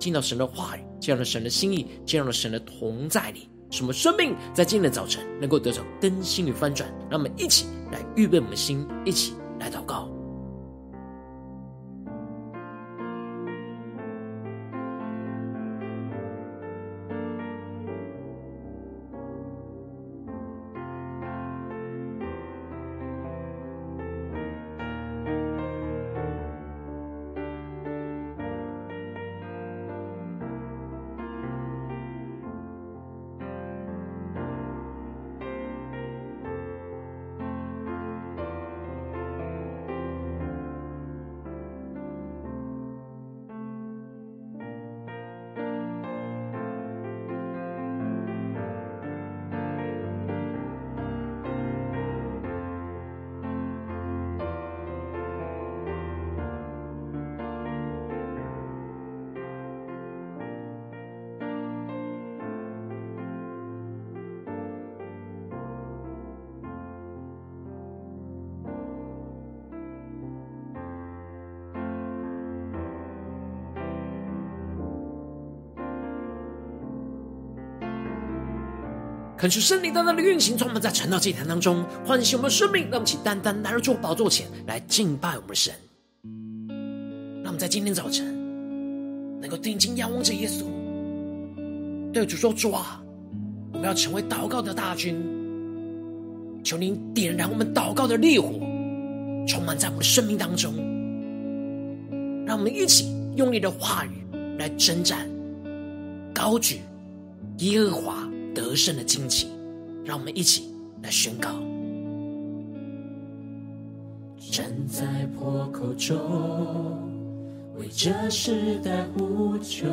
进到神的话语，进入了神的心意，进入了神的同在里，什么生命在今天的早晨能够得到更新与翻转？让我们一起来预备我们的心，一起来祷告。恳求圣灵单单的运行，充满在晨祷祭坛当中，唤醒我们的生命。让我们起单单来到主宝座前来敬拜我们的神。让我们在今天早晨能够定睛仰望着耶稣，对主说：“主啊，我们要成为祷告的大军。求您点燃我们祷告的烈火，充满在我们生命当中。让我们一起用你的话语来征战，高举耶和华。”得胜的惊奇，让我们一起来宣告。站在破口中，为这时代呼求，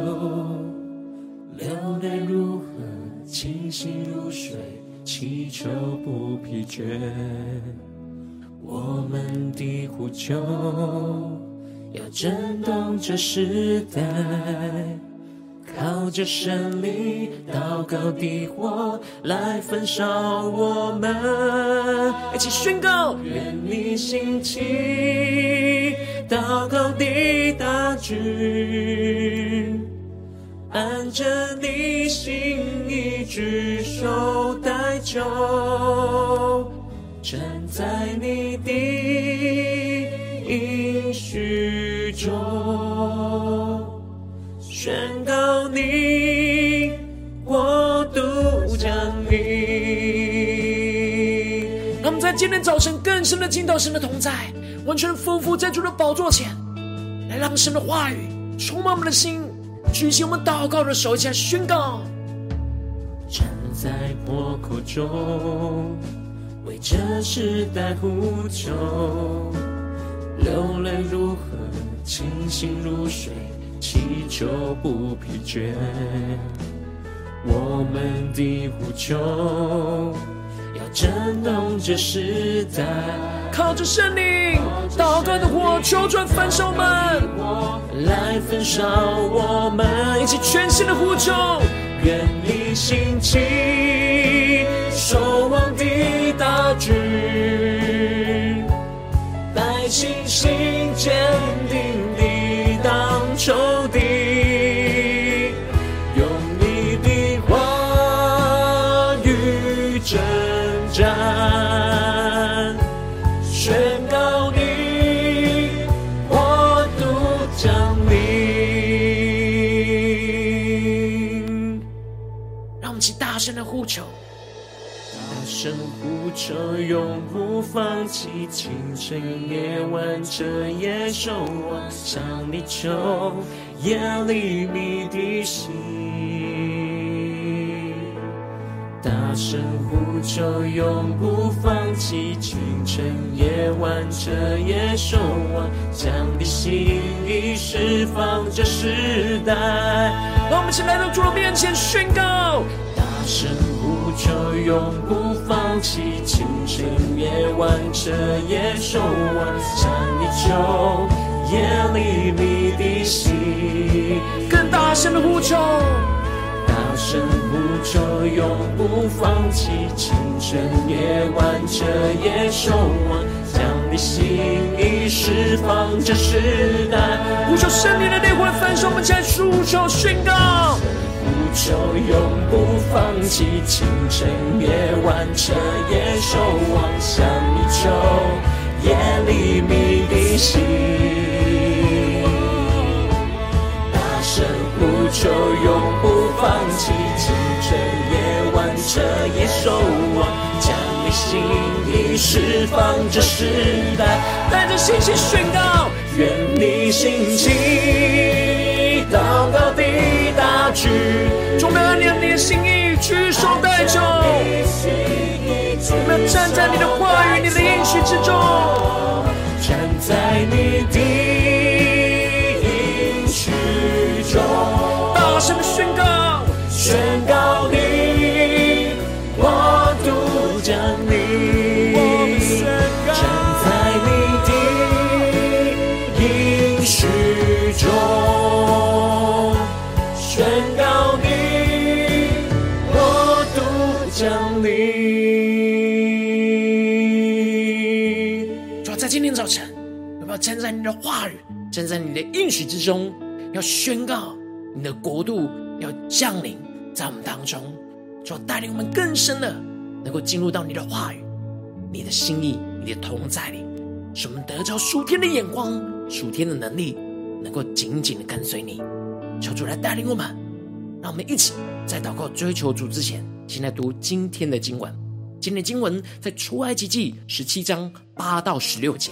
流泪如何，清醒如水，祈求不疲倦。我们的呼求要震动这时代。靠着神灵祷告的火来焚烧我们，一起宣告。愿你兴起祷告的大军，按着你心意举手代求，站在你的应许中。宣告你我独降临。让我们在今天早晨更深的进到神的同在，完全匍匐在主的宝座前，来让神的话语充满我们的心，举起我们祷告的手，一起来宣告。站在破口中，为这时代呼求，流泪如河，清醒如水。祈求不疲倦，我们的呼求要震动这时代，靠着圣灵祷告的火，求转焚烧我们，来焚烧我们，一起全新的呼求，愿你兴起守望的大军，百姓心坚呼求，永不放弃，清晨夜晚彻夜守望，向你求，夜里觅的心。大声呼求，永不放弃，清晨夜晚彻夜守望，将你心意释放这世代。让我们一起来到主的面前宣告：大声呼求，永不放弃，清晨夜晚彻夜守望，向你求，夜里觅的心。更大声的呼求。大声呼求，永不放弃，清晨夜晚彻夜守望，将你心意释放这时代。呼求圣灵的烈火焚烧，我们起来呼求宣告。呼求永不放弃，清晨夜晚彻夜守望，向你求，夜里觅的心。大声呼求永不放弃，清晨夜晚彻夜守望，将你心意释放这时代，带着信心宣告，愿你心情，祷告的大军，充满爱你的心意，举手代求，我们要站在你的话语、你的应许之中，站在你的。大声宣告，宣告你，站在你的话语，站在你的应许之中，要宣告？你的国度要降临在我们当中，就要带领我们更深的能够进入到你的话语、你的心意、你的同在里，使我们得着属天的眼光、属天的能力，能够紧紧的跟随你。求主来带领我们，让我们一起在祷告追求主之前，先来读今天的经文。今天的经文在出埃及记十七章八到十六节。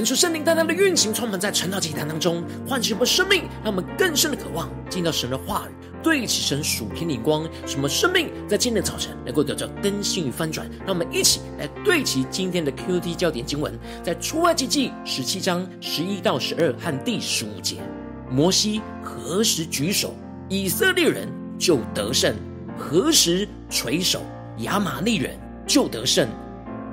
恳求圣灵大大的运行，充满在晨祷祭坛当中，唤醒我们生命，让我们更深的渴望进到神的话语，对齐神属天的光，什么生命在今天的早晨能够得到更新与翻转。让我们一起来对齐今天的 QT 焦点经文，在出埃及记十七章十一到十二和第十五节。摩西何时举手，以色列人就得胜；何时垂手，亚玛利人就得胜。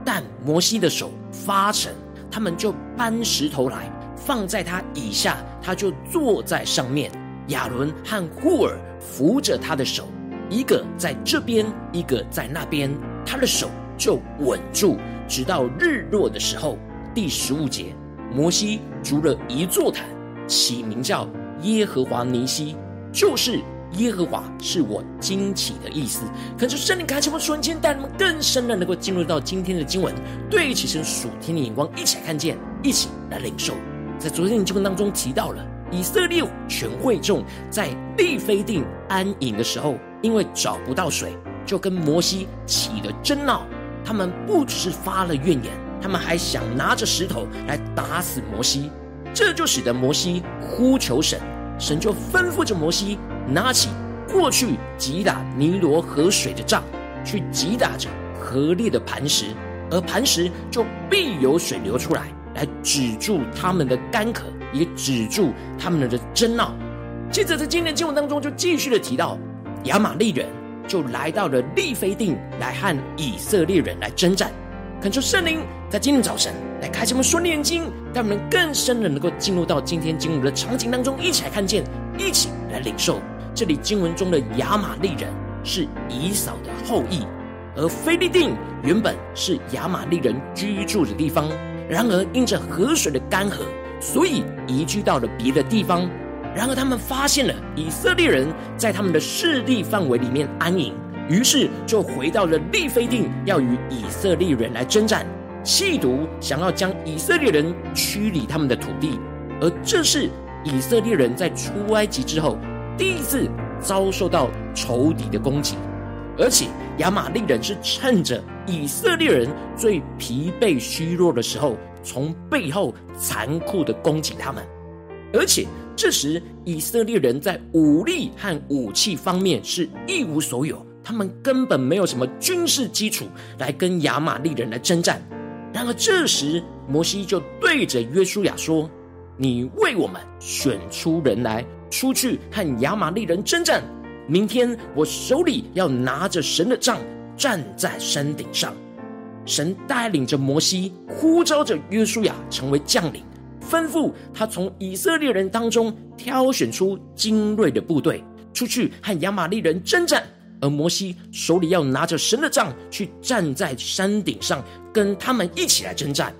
但摩西的手发沉。他们就搬石头来放在他以下，他就坐在上面。亚伦和户珥扶着他的手，一个在这边，一个在那边，他的手就稳住，直到日落的时候。第十五节，摩西筑了一座坛，起名叫耶和华尼西，就是。耶和华是我惊奇的意思，可是圣灵开启我们瞬间，带领我们更深的能够进入到今天的经文，对齐神属天的眼光，一起来看见，一起来领受。在昨天的经文当中提到了以色列全会众在利非定安营的时候，因为找不到水，就跟摩西起了争闹。他们不只是发了怨言，他们还想拿着石头来打死摩西。这就使得摩西呼求神，神就吩咐着摩西。拿起过去击打尼罗河水的杖，去击打着河裂的磐石，而磐石就必有水流出来，来止住他们的干渴，也止住他们的争闹。接着在今天的经文当中，就继续的提到亚玛利人就来到了利非定，来和以色列人来征战。恳求圣灵在今天早晨来开启我们属灵眼睛，让我们更深的能够进入到今天经文的场景当中，一起来看见，一起来领受。这里经文中的亚玛利人是以扫的后裔，而非利定原本是亚玛利人居住的地方。然而因着河水的干涸，所以移居到了别的地方。然而他们发现了以色列人在他们的势力范围里面安营，于是就回到了利非定，要与以色列人来征战，企图想要将以色列人驱离他们的土地。而这是以色列人在出埃及之后。第一次遭受到仇敌的攻击，而且亚玛力人是趁着以色列人最疲惫虚弱的时候，从背后残酷的攻击他们。而且这时以色列人在武力和武器方面是一无所有，他们根本没有什么军事基础来跟亚玛力人来征战。然而这时摩西就对着约书亚说：“你为我们选出人来。”出去和亚玛力人征战。明天我手里要拿着神的杖，站在山顶上。神带领着摩西，呼召着约书亚成为将领，吩咐他从以色列人当中挑选出精锐的部队，出去和亚玛力人征战。而摩西手里要拿着神的杖，去站在山顶上，跟他们一起来征战。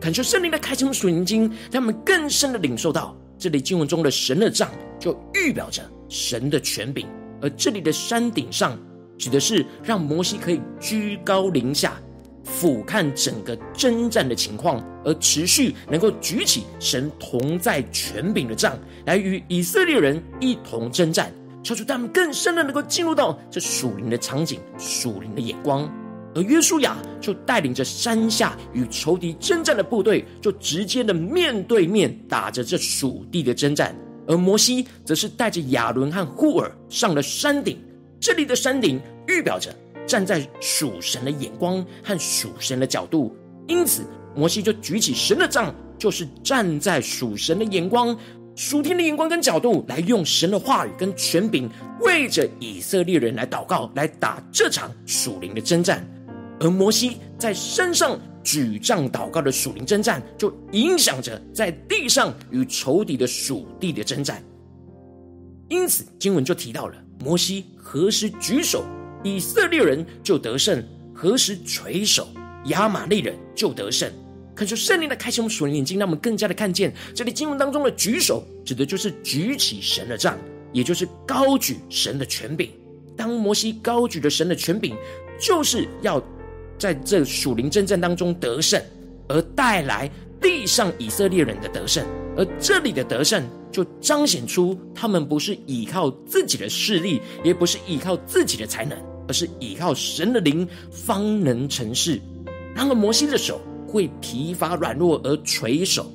恳求圣灵的开启属灵经，让他们更深的领受到。这里经文中的神的杖，就预表着神的权柄，而这里的山顶上，指的是让摩西可以居高临下，俯瞰整个征战的情况，而持续能够举起神同在权柄的杖，来与以色列人一同征战，求主他们更深的能够进入到这属灵的场景、属灵的眼光。而约书亚就带领着山下与仇敌征战的部队，就直接的面对面打着这属地的征战。而摩西则是带着亚伦和户珥上了山顶。这里的山顶预表着站在属神的眼光和属神的角度，因此摩西就举起神的杖，就是站在属神的眼光、属天的眼光跟角度，来用神的话语跟权柄，为着以色列人来祷告，来打这场属灵的征战。而摩西在山上举杖祷告的属灵征战，就影响着在地上与仇敌的属地的征战。因此，经文就提到了摩西何时举手，以色列人就得胜；何时垂手，亚玛利人就得胜。恳求圣灵的开启我们属灵眼睛，让我们更加的看见这里经文当中的举手，指的就是举起神的杖，也就是高举神的权柄。当摩西高举着神的权柄，就是要。在这属灵征战当中得胜，而带来地上以色列人的得胜，而这里的得胜就彰显出他们不是依靠自己的势力，也不是依靠自己的才能，而是依靠神的灵方能成事。然而摩西的手会疲乏软弱而垂手。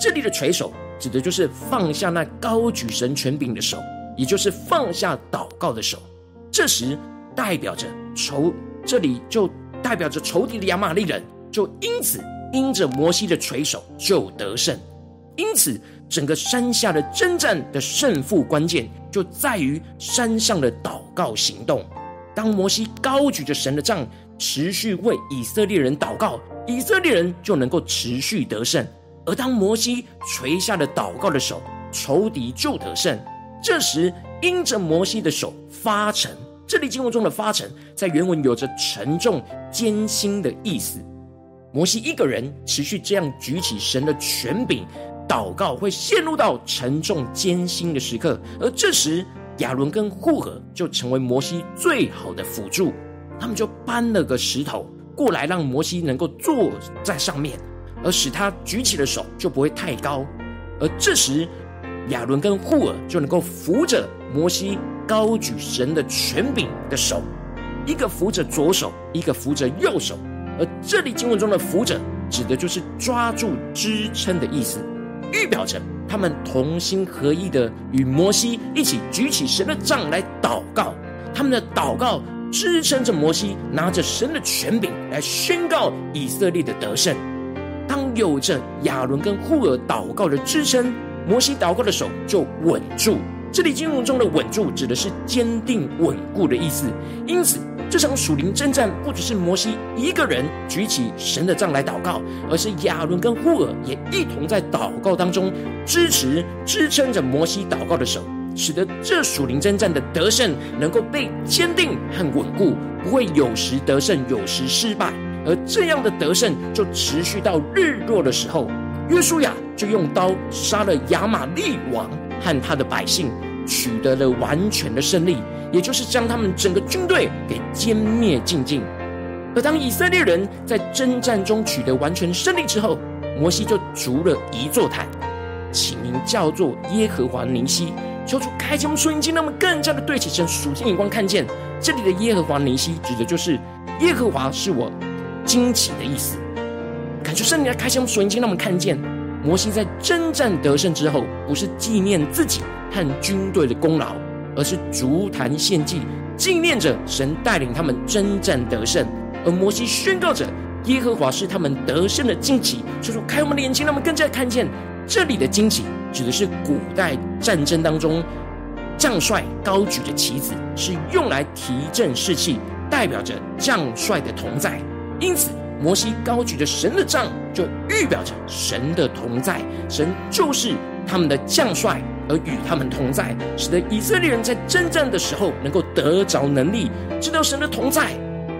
这里的垂手指的就是放下那高举神权柄的手，也就是放下祷告的手。这时代表着仇，这里就代表着仇敌的亚玛力人，就因此因着摩西的垂手就得胜。因此，整个山下的征战的胜负关键就在于山上的祷告行动。当摩西高举着神的杖，持续为以色列人祷告，以色列人就能够持续得胜；而当摩西垂下了祷告的手，仇敌就得胜。这时，因着摩西的手发沉，这里经文中的发沉，在原文有着沉重、艰辛的意思。摩西一个人持续这样举起神的权柄。祷告会陷入到沉重艰辛的时刻，而这时亚伦跟户尔就成为摩西最好的辅助。他们就搬了个石头过来，让摩西能够坐在上面，而使他举起的手就不会太高。而这时亚伦跟户尔就能够扶着摩西高举神的权柄的手，一个扶着左手，一个扶着右手。而这里经文中的扶着，指的就是抓住支撑的意思。预表着他们同心合意的与摩西一起举起神的杖来祷告，他们的祷告支撑着摩西拿着神的权柄来宣告以色列的得胜。当有着亚伦跟户珥祷告的支撑，摩西祷告的手就稳住。这里经文中的稳住指的是坚定稳固的意思，因此。这场属灵征战不只是摩西一个人举起神的杖来祷告，而是亚伦跟户珥也一同在祷告当中支持、支撑着摩西祷告的手，使得这属灵征战的得胜能够被坚定和稳固，不会有时得胜，有时失败。而这样的得胜就持续到日落的时候，约书亚就用刀杀了亚玛利王和他的百姓，取得了完全的胜利。也就是将他们整个军队给歼灭净尽。而当以色列人在征战中取得完全胜利之后，摩西就筑了一座坛，起名叫做耶和华尼西，求主开启我们属灵眼睛，让我们更加的对齐神属天眼光，看见这里的耶和华尼西指的就是耶和华是我惊奇的意思。感谢圣灵来开启我们属灵眼睛，让我们看见摩西在征战得胜之后，不是纪念自己和军队的功劳。而是筑坛献祭，纪念着神带领他们征战得胜。而摩西宣告着耶和华是他们得胜的旌旗。所以说，开我们的眼睛，让我们更加看见这里的旌旗，指的是古代战争当中将帅高举的旗子，是用来提振士气，代表着将帅的同在。因此，摩西高举着神的杖，就预表着神的同在。神就是他们的将帅。而与他们同在，使得以色列人在征战的时候能够得着能力，知道神的同在，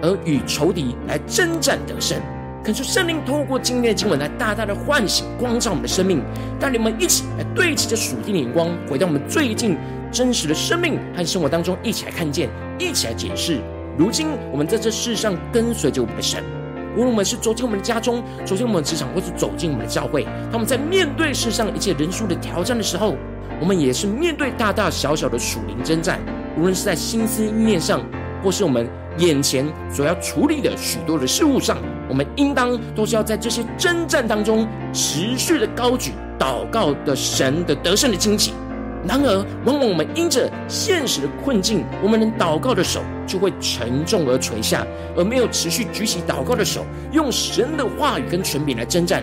而与仇敌来征战得胜。恳求圣灵透过今天的经文来大大的唤醒、光照我们的生命，带领我们一起来对齐着属天的眼光，回到我们最近真实的生命和生活当中，一起来看见，一起来解释。如今我们在这世上跟随着我们的神，无论我们是走进我们的家中，走进我们的职场，或是走进我们的教会，当我们在面对世上一切人数的挑战的时候，我们也是面对大大小小的属灵征战，无论是在心思意念上，或是我们眼前所要处理的许多的事物上，我们应当都是要在这些征战当中持续的高举祷告的神的得胜的旌旗。然而，往往我们因着现实的困境，我们能祷告的手就会沉重而垂下，而没有持续举起祷告的手，用神的话语跟权柄来征战。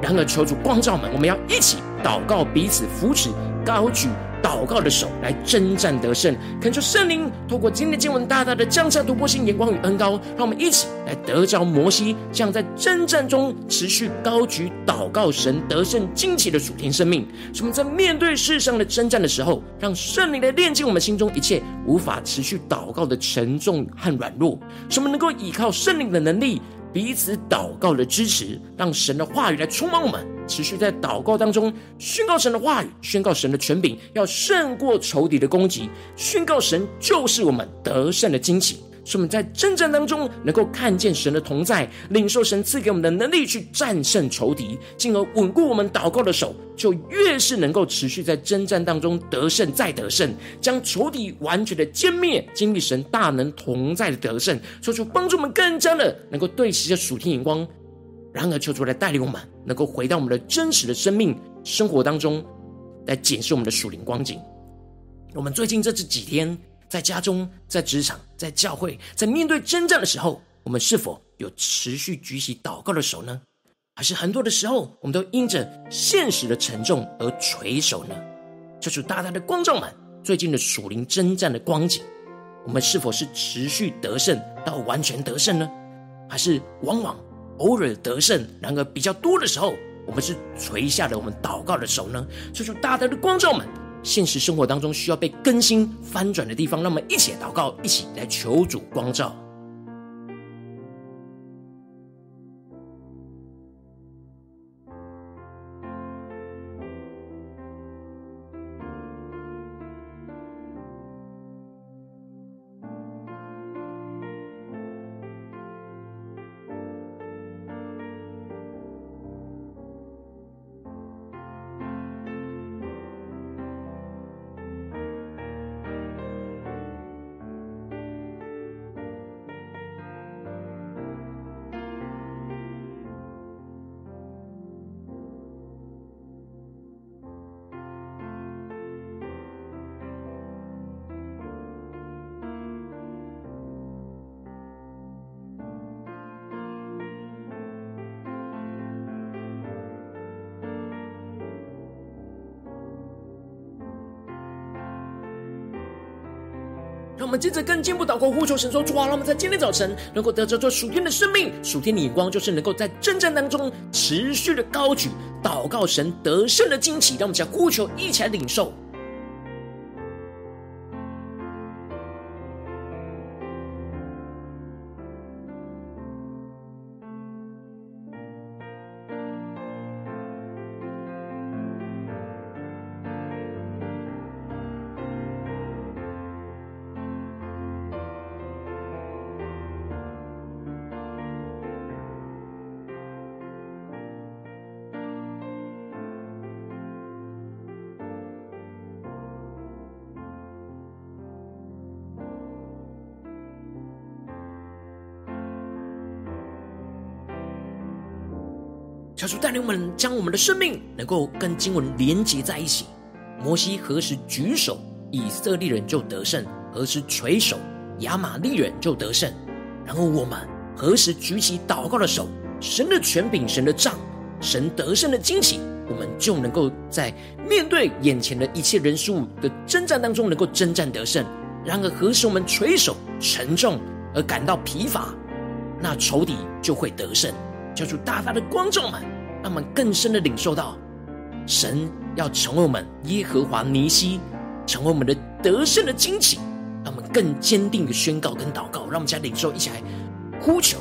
然而，求主光照们，我们要一起祷告，彼此扶持，高举祷告的手来征战得胜。恳求圣灵透过今天的经文，大大的降下突破性眼光与恩膏，让我们一起来得着摩西这样在征战中持续高举祷告神得胜惊奇的属天生命。使我们在面对世上的征战的时候，让圣灵来炼净我们心中一切无法持续祷告的沉重和软弱，使我们能够依靠圣灵的能力。彼此祷告的支持，让神的话语来充满我们，持续在祷告当中宣告神的话语，宣告神的权柄，要胜过仇敌的攻击，宣告神就是我们得胜的惊喜。使我们在征战当中能够看见神的同在，领受神赐给我们的能力去战胜仇敌，进而稳固我们祷告的手，就越是能够持续在征战当中得胜再得胜，将仇敌完全的歼灭，经历神大能同在的得胜，说出帮助我们更加的能够对齐着属天眼光，然而，求主来带领我们，能够回到我们的真实的生命生活当中，来检视我们的属灵光景。我们最近这这几天，在家中、在职场、在教会，在面对征战的时候，我们是否有持续举起祷告的手呢？还是很多的时候，我们都因着现实的沉重而垂手呢？求主大大的光照们，最近的属灵征战的光景，我们是否是持续得胜到完全得胜呢？还是往往偶尔得胜，然而比较多的时候，我们是垂下了我们祷告的手呢？求主大大的光照们。现实生活当中需要被更新翻转的地方，让我们一起祷告，一起来求主光照。我们接着更进一步祷告，呼求神说：主啊，让我们在今天早晨能够得着这属天的生命、属天的眼光，就是能够在征战当中持续的高举祷告神得胜的惊奇。让我们将呼求一起来领受。将我们的生命能够跟经文连接在一起。摩西何时举手，以色列人就得胜；何时垂手，亚玛利人就得胜。然后我们何时举起祷告的手，神的权柄、神的杖、神得胜的惊喜，我们就能够在面对眼前的一切人事物的征战当中，能够征战得胜。然而何时我们垂手沉重而感到疲乏，那仇敌就会得胜。求主大大的光众们，让我们更深的领受到，神要成为我们耶和华尼西，成为我们的得胜的惊奇，让我们更坚定的宣告跟祷告，让我们家领受，一起来呼求。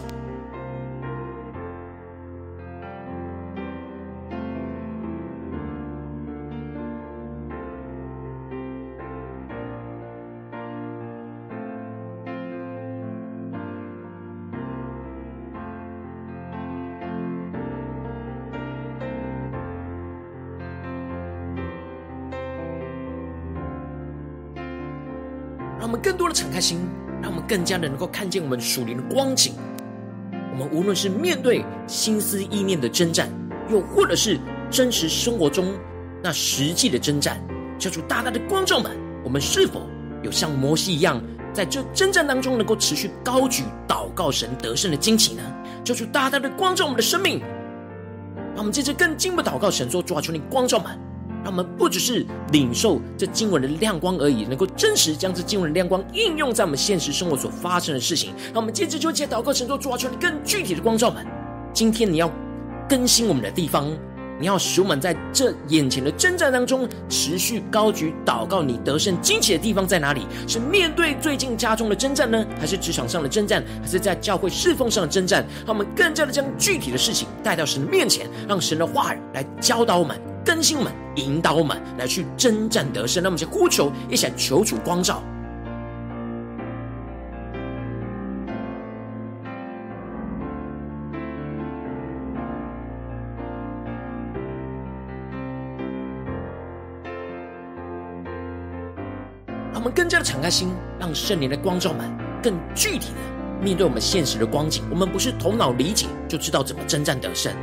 敞开心，让我们更加的能够看见我们属灵的光景。我们无论是面对心思意念的征战，又或者是真实生活中那实际的征战，求主大大的光照们，我们是否有像摩西一样，在这征战当中能够持续高举祷告神得胜的惊奇呢？求主大大的光照我们的生命，让我们接着更进一步祷告神说：主啊，求你光照们。让我们不只是领受这经文的亮光而已，能够真实将这经文的亮光应用在我们现实生活所发生的事情。让我们接着就借祷告，神做主啊，求你更具体的光照们。今天你要更新我们的地方，你要使我们在这眼前的征战当中持续高举祷告，你得胜惊奇的地方在哪里？是面对最近家中的征战呢，还是职场上的征战，还是在教会侍奉上的征战？让我们更加的将具体的事情带到神的面前，让神的话语来教导我们。更新我们，引导我们来去征战得胜。那我们先呼求，一起来求主光照。我们更加的敞开心，让圣灵的光照们更具体的面对我们现实的光景，我们不是头脑理解就知道怎么征战得胜，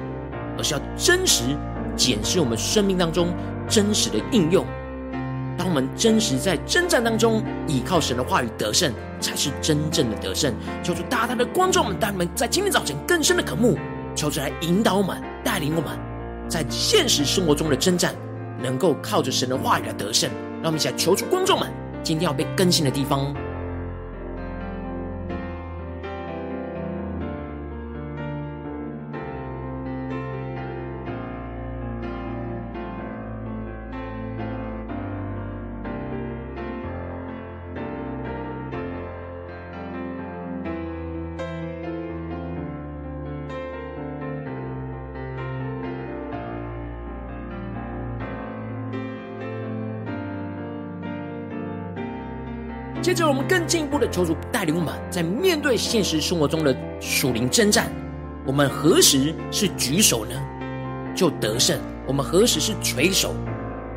而是要真实检视我们生命当中真实的应用。当我们真实在征战当中倚靠神的话语得胜，才是真正的得胜。求主大大的光照我们，带我们在今天早晨更深的渴慕，求主来引导我们，带领我们，在现实生活中的征战，能够靠着神的话语来得胜。让我们一起来求主观众们，今天要被更新的地方。接着，我们更进一步的求主带领我们，在面对现实生活中的属灵征战，我们何时是举手呢？就得胜；我们何时是垂手，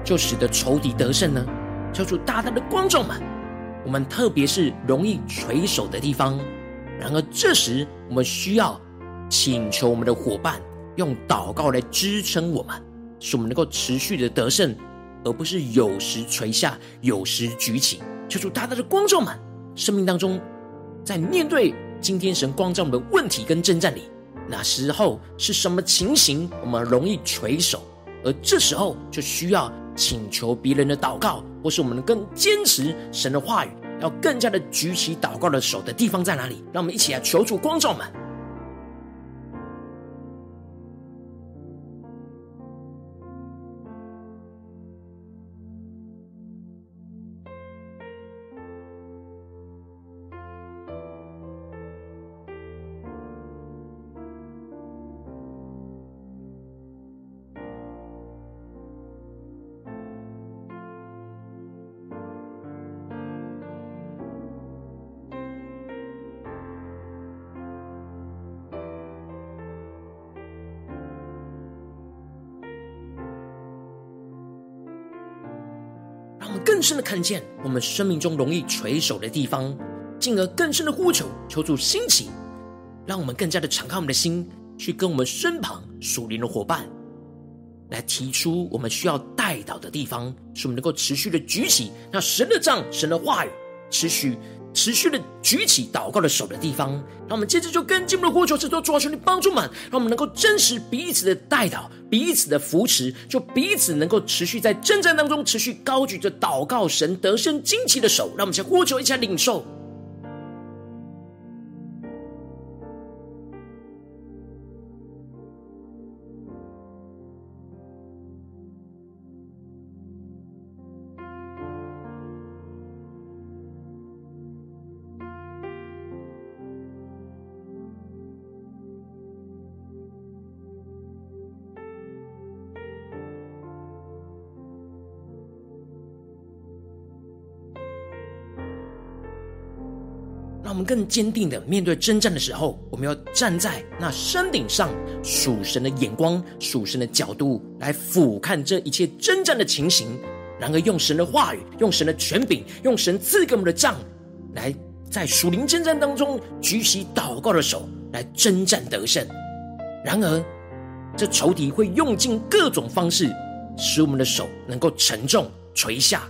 就使得仇敌得胜呢？求主大大的光照们，我们特别是容易垂手的地方。然而，这时我们需要请求我们的伙伴用祷告来支撑我们，使我们能够持续的得胜，而不是有时垂下，有时举起。求主大大的光照们，生命当中，在面对今天神光照我们的问题跟征战里，那时候是什么情形，我们容易垂手，而这时候就需要请求别人的祷告，或是我们更坚持神的话语，要更加的举起祷告的手的地方在哪里？让我们一起来求主光照们。更深的看见我们生命中容易垂手的地方，进而更深的呼求，求助兴起，让我们更加的敞开我们的心，去跟我们身旁属灵的伙伴来提出我们需要带到的地方，使我们能够持续的举起那神的杖、神的话语，持续。持续的举起祷告的手的地方，那我们接着就跟进一步的呼求，这都主啊，求你帮助们，让我们能够真实彼此的带导，彼此的扶持，就彼此能够持续在征战当中，持续高举着祷告神得胜惊奇的手，让我们先呼求一下领受。让我们更坚定的面对征战的时候，我们要站在那山顶上，属神的眼光、属神的角度来俯瞰这一切征战的情形。然而，用神的话语、用神的权柄、用神赐给我们的杖，来在属灵征战当中举起祷告的手来征战得胜。然而，这仇敌会用尽各种方式，使我们的手能够沉重垂下，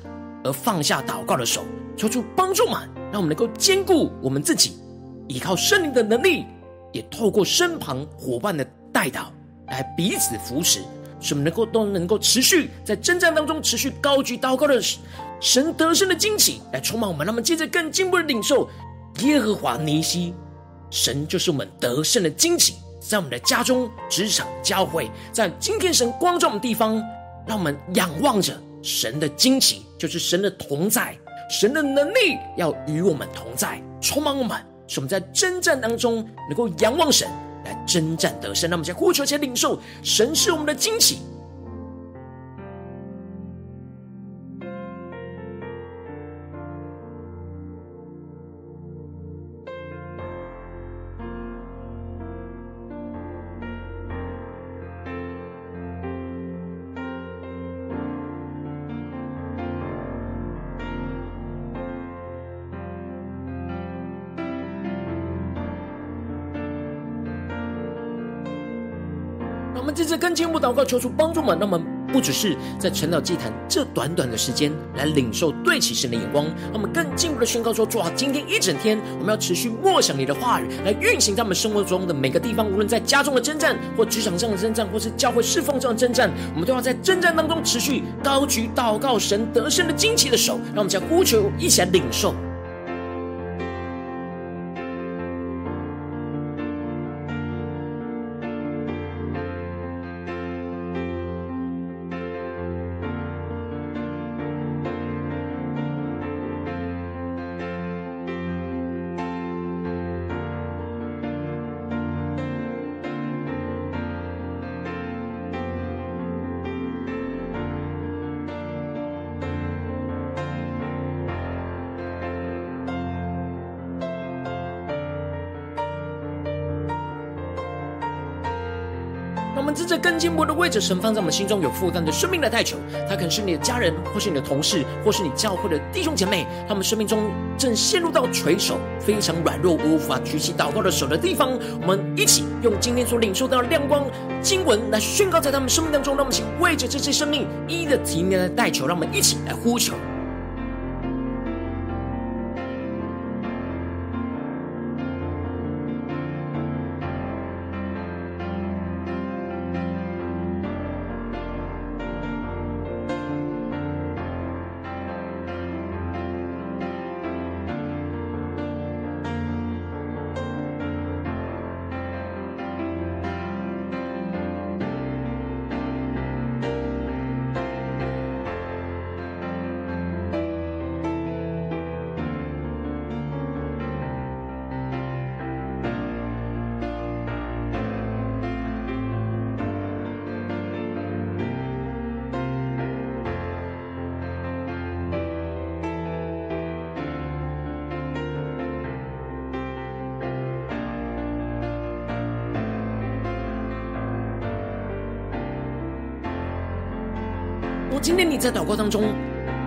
而放下祷告的手，求主帮助嘛。让我们能够兼顾我们自己，依靠圣灵的能力，也透过身旁伙伴的带导来彼此扶持，使我们能够都能够持续在征战当中持续高举祷告的神得胜的惊奇来充满我们。那么接着更进一步的领受耶和华尼西，神就是我们得胜的惊奇，在我们的家中、职场、教会，在今天神光照的地方，让我们仰望着神的惊奇，就是神的同在。神的能力要与我们同在，充满我们，使我们在征战当中能够仰望神来征战得胜。那么，在呼求，先领受，神是我们的惊喜。我们这次更进一步祷告，求主帮助我们，让我们不只是在晨祷祭坛这短短的时间来领受对齐神的眼光，让我们更进一步的宣告说：主啊，今天一整天我们要持续默想你的话语，来运行在我们生活中的每个地方，无论在家中的征战，或职场上的征战，或是教会侍奉上的征战，我们都要在征战当中持续高举祷告神得胜的惊奇的手，让我们将呼求一起来领受。我们在这更进一步的位置，神放在我们心中有负担的生命来代求，他可能是你的家人，或是你的同事，或是你教会的弟兄姐妹，他们生命中正陷入到垂手非常软弱，无法举起祷告的手的地方。我们一起用今天所领受到的亮光经文来宣告在他们生命当中。让我们请为着这些生命一一的提名来代求，让我们一起来呼求。在祷告当中，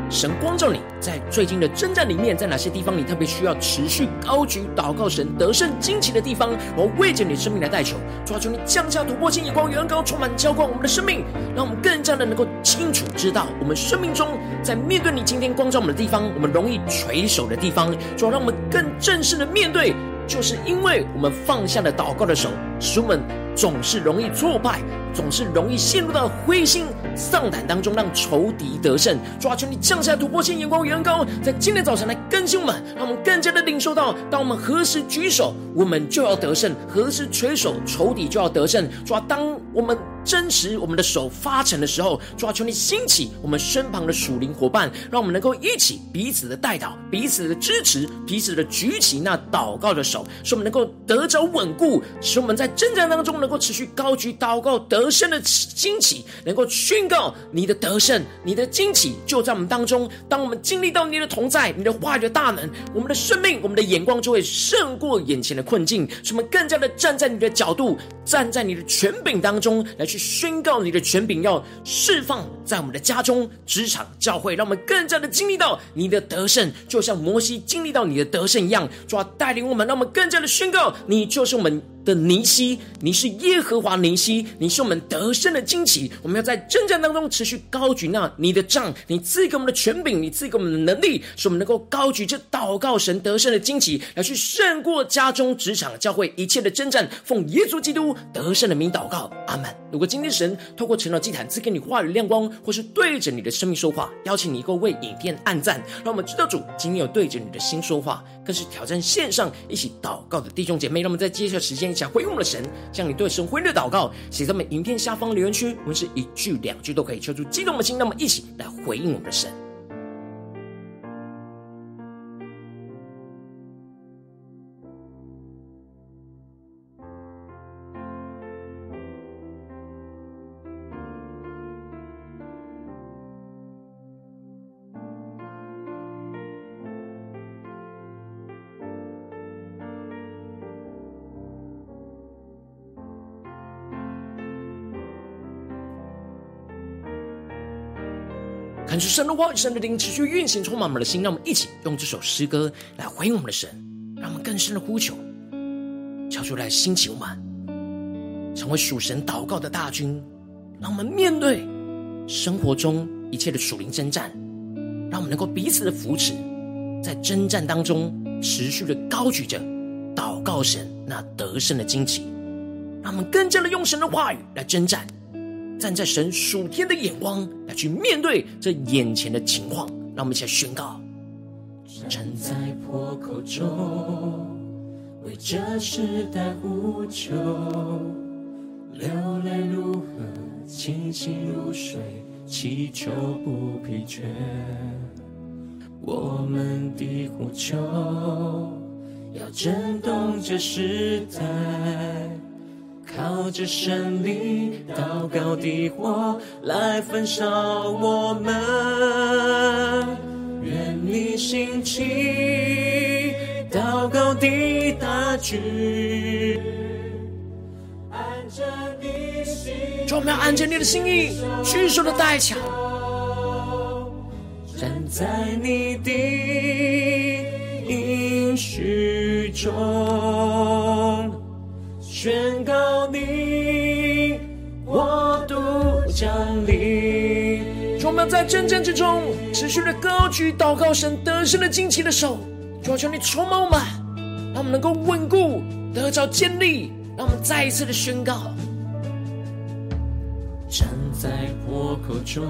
神光照你在最近的征战里面，在哪些地方你特别需要持续高举祷告神得胜惊奇的地方？我为着你的生命来代求，求你降下突破性眼光，远高充满浇灌我们的生命，让我们更加的能够清楚知道，我们生命中在面对你今天光照我们的地方，我们容易垂手的地方，主要让我们更正式的面对，就是因为我们放下了祷告的手，使我们总是容易挫败。总是容易陷入到灰心丧胆当中，让仇敌得胜。主啊，求你降下突破性眼光，远高，在今天早晨来更新我们，让我们更加的领受到，当我们何时举手，我们就要得胜；何时垂手，仇敌就要得胜。主啊，当我们真实我们的手发沉的时候，主啊，求你兴起我们身旁的属灵伙伴，让我们能够一起彼此的代祷，彼此的支持，彼此的举起那祷告的手，使我们能够得着稳固，使我们在征战当中能够持续高举祷告得胜的惊奇，能够宣告你的得胜，你的惊奇就在我们当中。当我们经历到你的同在，你的话语的大能，我们的生命，我们的眼光就会胜过眼前的困境，使我们更加的站在你的角度，站在你的权柄当中来去宣告你的权柄要释放在我们的家中、职场、教会，让我们更加的经历到你的得胜，就像摩西经历到你的得胜一样。主要，带领我们，让我们更加的宣告，你就是我们。的尼西，你是耶和华尼西，你是我们得胜的惊奇。我们要在征战当中持续高举那你的杖，你赐给我们的权柄，你赐给我们的能力，使我们能够高举这祷告神得胜的惊奇，来去胜过家中、职场、教会一切的征战。奉耶稣基督得胜的名祷告，阿门。如果今天神透过成长祭坛赐给你话语亮光，或是对着你的生命说话，邀请你一个为影片按赞，让我们知道主今天有对着你的心说话，更是挑战线上一起祷告的弟兄姐妹。让我们在接下来时间。想回应我们的神，将你对神回应的祷告写在我们影片下方留言区，我们是一句两句都可以，敲出激动的心，那么一起来回应我们的神。看出神的话语，神的灵持续运行，充满我们的心。让我们一起用这首诗歌来回应我们的神，让我们更深的呼求，求出来心情我们。成为属神祷告的大军，让我们面对生活中一切的属灵征战，让我们能够彼此的扶持，在征战当中持续的高举着祷告神那得胜的旌旗，让我们更加的用神的话语来征战，站在神属天的眼光来去面对这眼前的情况，让我们一起来宣告。站在破口中，为这时代呼求，流泪如何，清醒如水，祈求不疲倦。我们的呼求要震动这时代，靠着神灵祷告的火来焚烧我们。愿你兴起祷告的大军，按着你心意，我们要按着你的心意，迅速的带强，站在你的应许中，宣告你我独降临。我们要在征战之中持续的高举祷告神得胜的惊奇的手，求求你充满我们，让我们能够稳固得着建立，让我们再一次的宣告：站在破口中，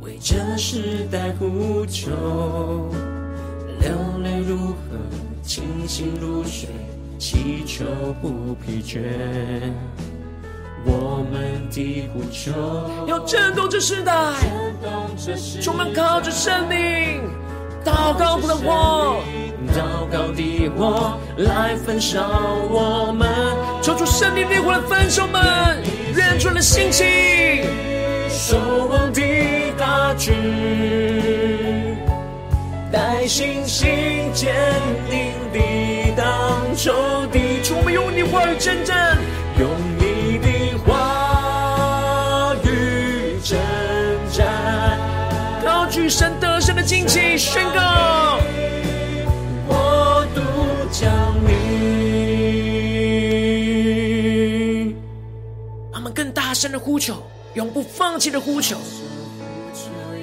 为这时代呼求，流泪如河，清醒如水，祈求不疲倦。我们的呼求。要震动这时代，充满靠着圣灵，祷告的我，祷告的我来焚烧我们，求主圣灵烈火来焚烧们，愿主的兴起，守望的大军，带信心坚定地挡仇敌，主我们用你话语征战，用。举神得胜的旌旗，宣告国度降临。他们更大声的呼求，永不放弃的呼求，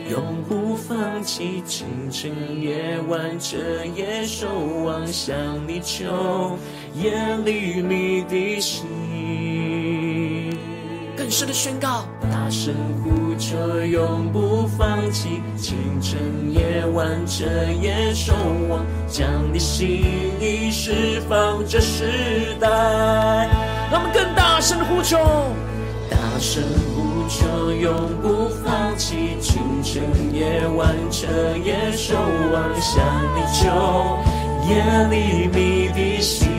永不放弃，清晨夜晚彻夜守望，向你求，夜里你的心。更深的宣告，大声呼求，永不放弃，清晨夜晚彻夜守望，将你心意释放这时代。让我们更大声的呼求，大声呼求，永不放弃，清晨夜晚彻夜守望，向你求，夜里你的心。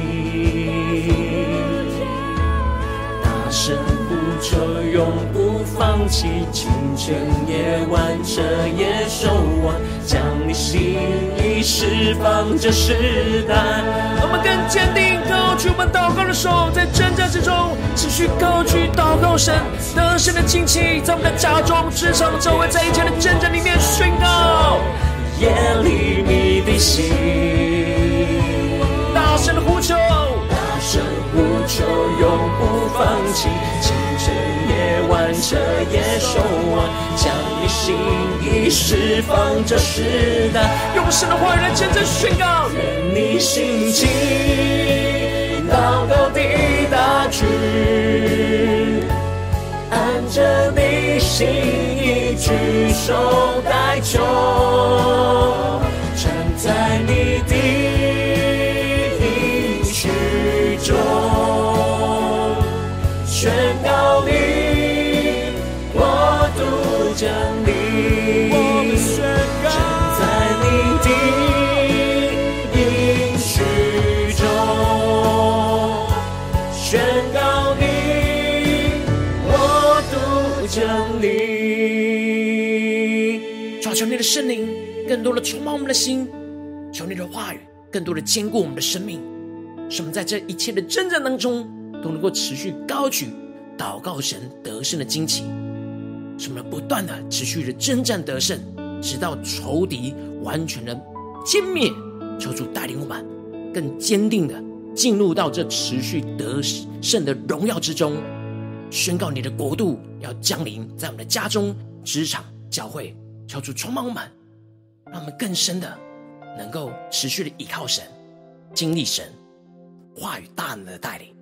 大声。呼求永不放弃，清晨夜晚彻夜守望，将你心意释放这时代。我们更坚定高举我们祷告的手，在挣扎之中持续高举祷告神得胜的旌旗，在我们的家中、职场、周围，在一切的见证里面宣告：夜里你的心，大声的呼求，大声呼求，永不放弃。清晨夜晚彻夜守望，将你心意释放这世代，用神的话语来见证宣告。愿你心情，祷告的大军，着你心意举手代求，站在你的应许中，宣告你。我们宣告，圣灵更多的充满我们的心，求你的话语更多的坚固我们的生命，使我们在这一切的征战当中都能够持续高举祷告神得胜的旌旗。使我们不断的持续的征战得胜，直到仇敌完全的歼灭。求主带领我们更坚定的进入到这持续得胜的荣耀之中，宣告你的国度要降临在我们的家中、职场、教会，求主充满我们，让我们更深的能够持续的依靠神，经历神话语大能的带领。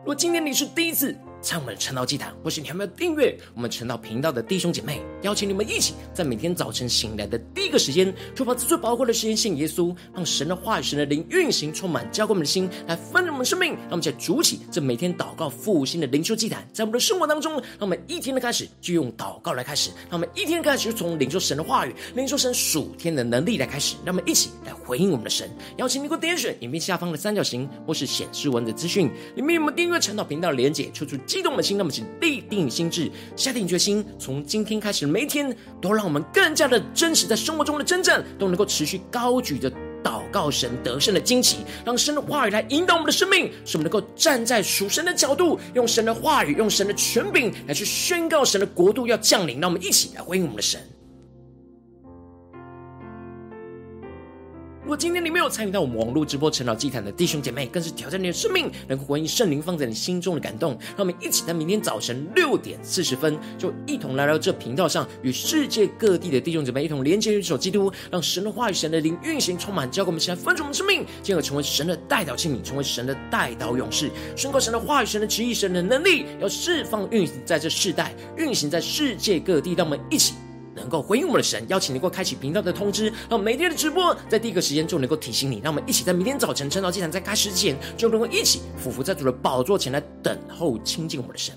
如果今天你是第一次，在我们的晨祷祭坛，或是你还没有订阅我们晨祷频道的弟兄姐妹，邀请你们一起在每天早晨醒来的第一个时间，就把这最宝贵的时间献耶稣，让神的话语、神的灵运行，充满浇灌我们的心，来丰盛我们生命。让我们再筑起这每天祷告复兴的灵修祭坛，在我们的生活当中，让我们一天的开始就用祷告来开始，让我们一天开始就从领受神的话语、领受神属天的能力来开始，让我们一起来回应我们的神。邀请你给我点选影片下方的三角形，或是显示文字资讯里面有没有订阅晨祷频道的连结，抽出激动的心，那么请立定心智，下定决心，从今天开始每一天，都让我们更加的真实，在生活中的真正都能够持续高举着祷告神得胜的惊奇，让神的话语来引导我们的生命，使我们能够站在属神的角度，用神的话语，用神的权柄来去宣告神的国度要降临。让我们一起来回应我们的神。如果今天你没有参与到我们网络直播晨祷祭坛的弟兄姐妹，更是挑战你的生命，能够回应圣灵放在你心中的感动。让我们一起在明天早晨六点四十分，就一同来到这频道上，与世界各地的弟兄姐妹一同连接、与主基督，让神的话语、神的灵运行，充满，教给我们现在分盛我们生命，进而成为神的代祷器皿，成为神的代祷勇士，宣告神的话语、神的旨意、神的能力，要释放运行在这世代，运行在世界各地。让我们一起。能够回应我们的神，邀请能够开启频道的通知，让每天的直播在第一个时间就能够提醒你。让我们一起在明天早晨晨祷祭坛在开始之前，就能够一起俯伏在主的宝座前来等候亲近我们的神。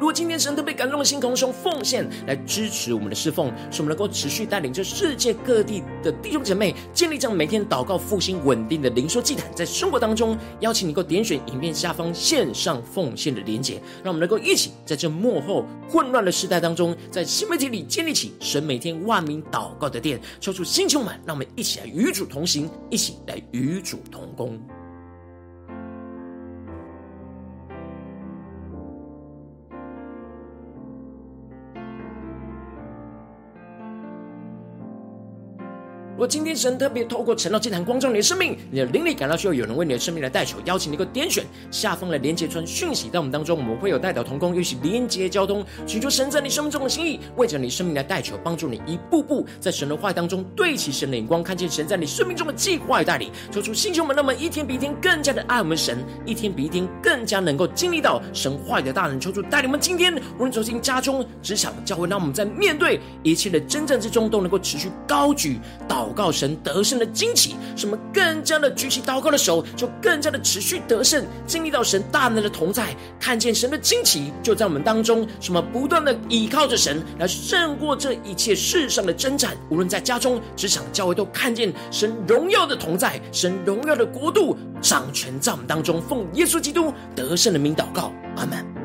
如果今天神特别感动的心，同时用奉献来支持我们的侍奉，使我们能够持续带领着世界各地的弟兄姐妹建立这样每天祷告复兴稳定的灵修祭坛，在生活当中，邀请你够点选影片下方线上奉献的连结，让我们能够一起在这幕后混乱的时代当中，在新媒体里建立起神每天万名祷告的殿，抽出星球们，让我们一起来与主同行，一起来与主同工。如果今天神特别透过晨祷祭坛光照你的生命，你的灵力感到需要有人为你的生命来代求，邀请你能够点选下方的连接村讯息到我们当中，我们会有代表同工，一起连接交通，寻求神在你生命中的心意，为着你生命来代求，帮助你一步步在神的话当中对齐神的眼光，看见神在你生命中的计划与带领，求出星球们，那么一天比一天更加的爱我们神，一天比一天更加能够经历到神话的大能，求主带领我们今天无论走进家中、职场、教会，让我们在面对一切的真正之中，都能够持续高举祷。祷告神得胜的惊奇，什么更加的举起祷告的手，就更加的持续得胜，经历到神大能的同在，看见神的惊奇就在我们当中，什么不断的倚靠着神来胜过这一切世上的征战，无论在家中、职场、教会，都看见神荣耀的同在，神荣耀的国度掌权在我们当中，奉耶稣基督得胜的名祷告，阿门。